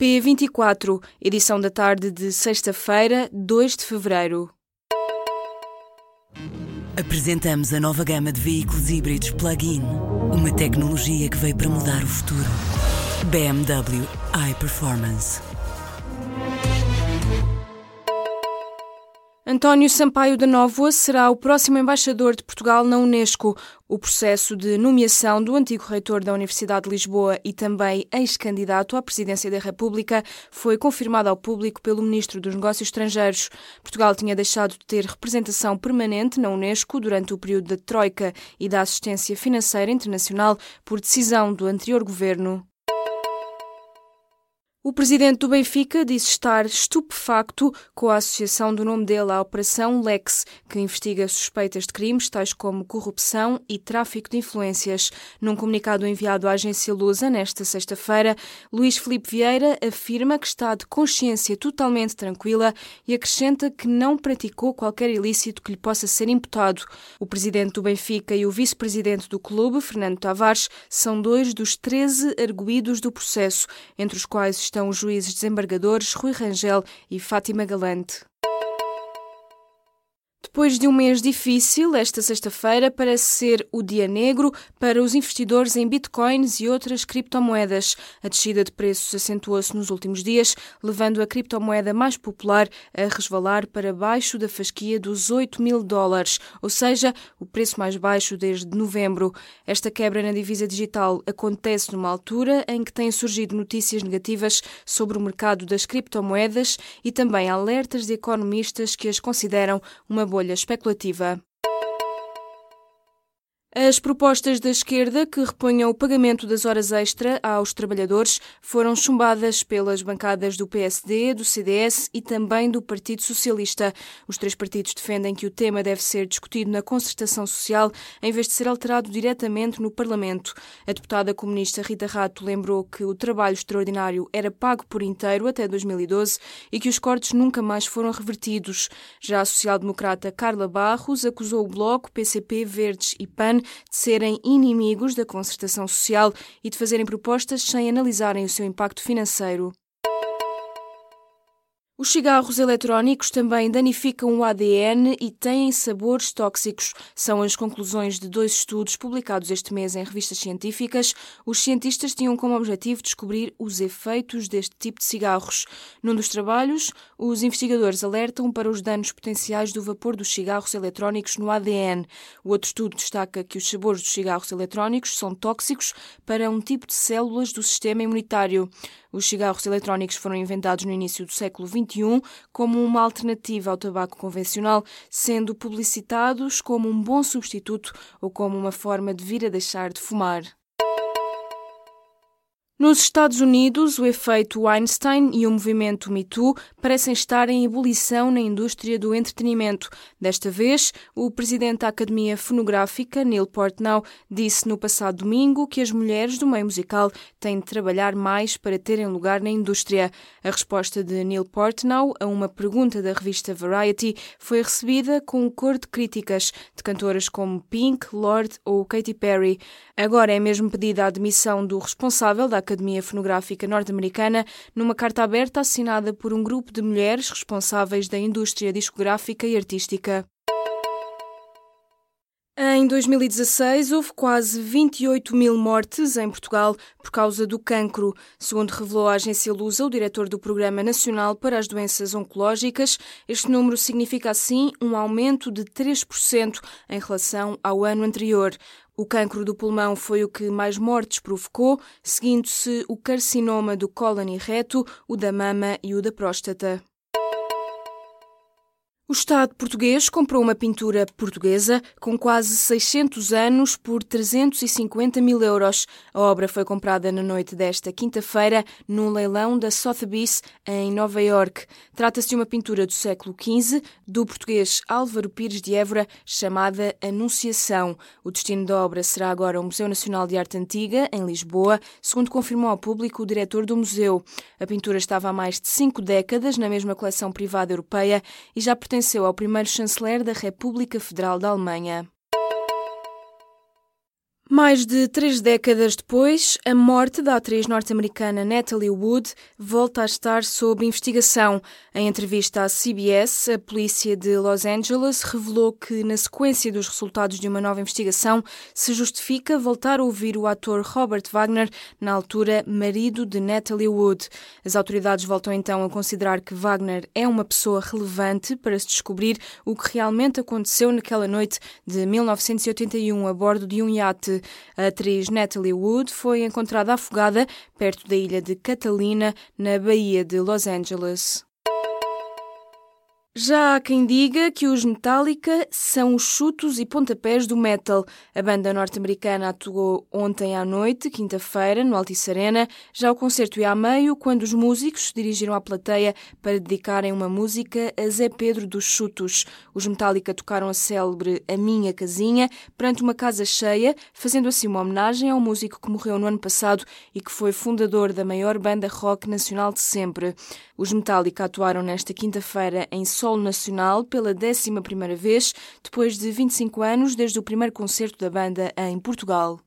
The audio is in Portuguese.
P24, edição da tarde de sexta-feira, 2 de fevereiro. Apresentamos a nova gama de veículos híbridos plug-in. Uma tecnologia que veio para mudar o futuro. BMW iPerformance. António Sampaio da Nóvoa será o próximo embaixador de Portugal na Unesco. O processo de nomeação do antigo reitor da Universidade de Lisboa e também ex-candidato à presidência da República foi confirmado ao público pelo Ministro dos Negócios Estrangeiros. Portugal tinha deixado de ter representação permanente na Unesco durante o período da Troika e da assistência financeira internacional por decisão do anterior governo. O presidente do Benfica disse estar estupefacto com a associação do nome dele à Operação Lex, que investiga suspeitas de crimes tais como corrupção e tráfico de influências. Num comunicado enviado à agência Lusa nesta sexta-feira, Luís Felipe Vieira afirma que está de consciência totalmente tranquila e acrescenta que não praticou qualquer ilícito que lhe possa ser imputado. O presidente do Benfica e o vice-presidente do clube, Fernando Tavares, são dois dos 13 arguídos do processo, entre os quais estão os juízes desembargadores Rui Rangel e Fátima Galante. Depois de um mês difícil, esta sexta-feira parece ser o dia negro para os investidores em bitcoins e outras criptomoedas. A descida de preços acentuou-se nos últimos dias, levando a criptomoeda mais popular a resvalar para baixo da fasquia dos 8 mil dólares, ou seja, o preço mais baixo desde novembro. Esta quebra na divisa digital acontece numa altura em que têm surgido notícias negativas sobre o mercado das criptomoedas e também alertas de economistas que as consideram uma bolha especulativa. As propostas da esquerda que reponham o pagamento das horas extra aos trabalhadores foram chumbadas pelas bancadas do PSD, do CDS e também do Partido Socialista. Os três partidos defendem que o tema deve ser discutido na concertação social em vez de ser alterado diretamente no Parlamento. A deputada comunista Rita Rato lembrou que o trabalho extraordinário era pago por inteiro até 2012 e que os cortes nunca mais foram revertidos. Já a social-democrata Carla Barros acusou o Bloco, PCP, Verdes e PAN de serem inimigos da concertação social e de fazerem propostas sem analisarem o seu impacto financeiro. Os cigarros eletrónicos também danificam o ADN e têm sabores tóxicos. São as conclusões de dois estudos publicados este mês em revistas científicas. Os cientistas tinham como objetivo descobrir os efeitos deste tipo de cigarros. Num dos trabalhos, os investigadores alertam para os danos potenciais do vapor dos cigarros eletrónicos no ADN. O outro estudo destaca que os sabores dos cigarros eletrónicos são tóxicos para um tipo de células do sistema imunitário. Os cigarros eletrónicos foram inventados no início do século XXI como uma alternativa ao tabaco convencional, sendo publicitados como um bom substituto ou como uma forma de vir a deixar de fumar. Nos Estados Unidos, o efeito Einstein e o movimento Me Too parecem estar em ebulição na indústria do entretenimento. Desta vez, o presidente da Academia Fonográfica, Neil Portnow, disse no passado domingo que as mulheres do meio musical têm de trabalhar mais para terem lugar na indústria. A resposta de Neil Portnow a uma pergunta da revista Variety foi recebida com um cor de críticas de cantoras como Pink, Lorde ou Katy Perry. Agora é mesmo pedida a admissão do responsável da Academia Fonográfica Norte-Americana numa carta aberta assinada por um grupo de mulheres responsáveis da indústria discográfica e artística. Em 2016, houve quase 28 mil mortes em Portugal por causa do cancro. Segundo revelou a agência Lusa, o diretor do Programa Nacional para as Doenças Oncológicas, este número significa, assim, um aumento de 3% em relação ao ano anterior. O cancro do pulmão foi o que mais mortes provocou, seguindo-se o carcinoma do cólon e reto, o da mama e o da próstata. O Estado português comprou uma pintura portuguesa com quase 600 anos por 350 mil euros. A obra foi comprada na noite desta quinta-feira num leilão da Sotheby's em Nova York. Trata-se de uma pintura do século XV do português Álvaro Pires de Évora chamada Anunciação. O destino da obra será agora o Museu Nacional de Arte Antiga, em Lisboa, segundo confirmou ao público o diretor do museu. A pintura estava há mais de cinco décadas na mesma coleção privada europeia e já pertence pertenceu ao primeiro chanceler da República Federal da Alemanha. Mais de três décadas depois, a morte da atriz norte-americana Natalie Wood volta a estar sob investigação. Em entrevista à CBS, a polícia de Los Angeles revelou que, na sequência dos resultados de uma nova investigação, se justifica voltar a ouvir o ator Robert Wagner, na altura marido de Natalie Wood. As autoridades voltam então a considerar que Wagner é uma pessoa relevante para se descobrir o que realmente aconteceu naquela noite de 1981 a bordo de um iate. A atriz Natalie Wood foi encontrada afogada perto da ilha de Catalina, na Baía de Los Angeles. Já há quem diga que os Metallica são os chutos e pontapés do metal. A banda norte-americana atuou ontem à noite, quinta-feira, no Altice Arena. Já o concerto ia a meio, quando os músicos se dirigiram à plateia para dedicarem uma música a Zé Pedro dos Chutos. Os Metallica tocaram a célebre A Minha Casinha perante uma casa cheia, fazendo assim uma homenagem ao músico que morreu no ano passado e que foi fundador da maior banda rock nacional de sempre. Os Metallica atuaram nesta quinta-feira em solo nacional pela 11 vez, depois de 25 anos desde o primeiro concerto da banda em Portugal.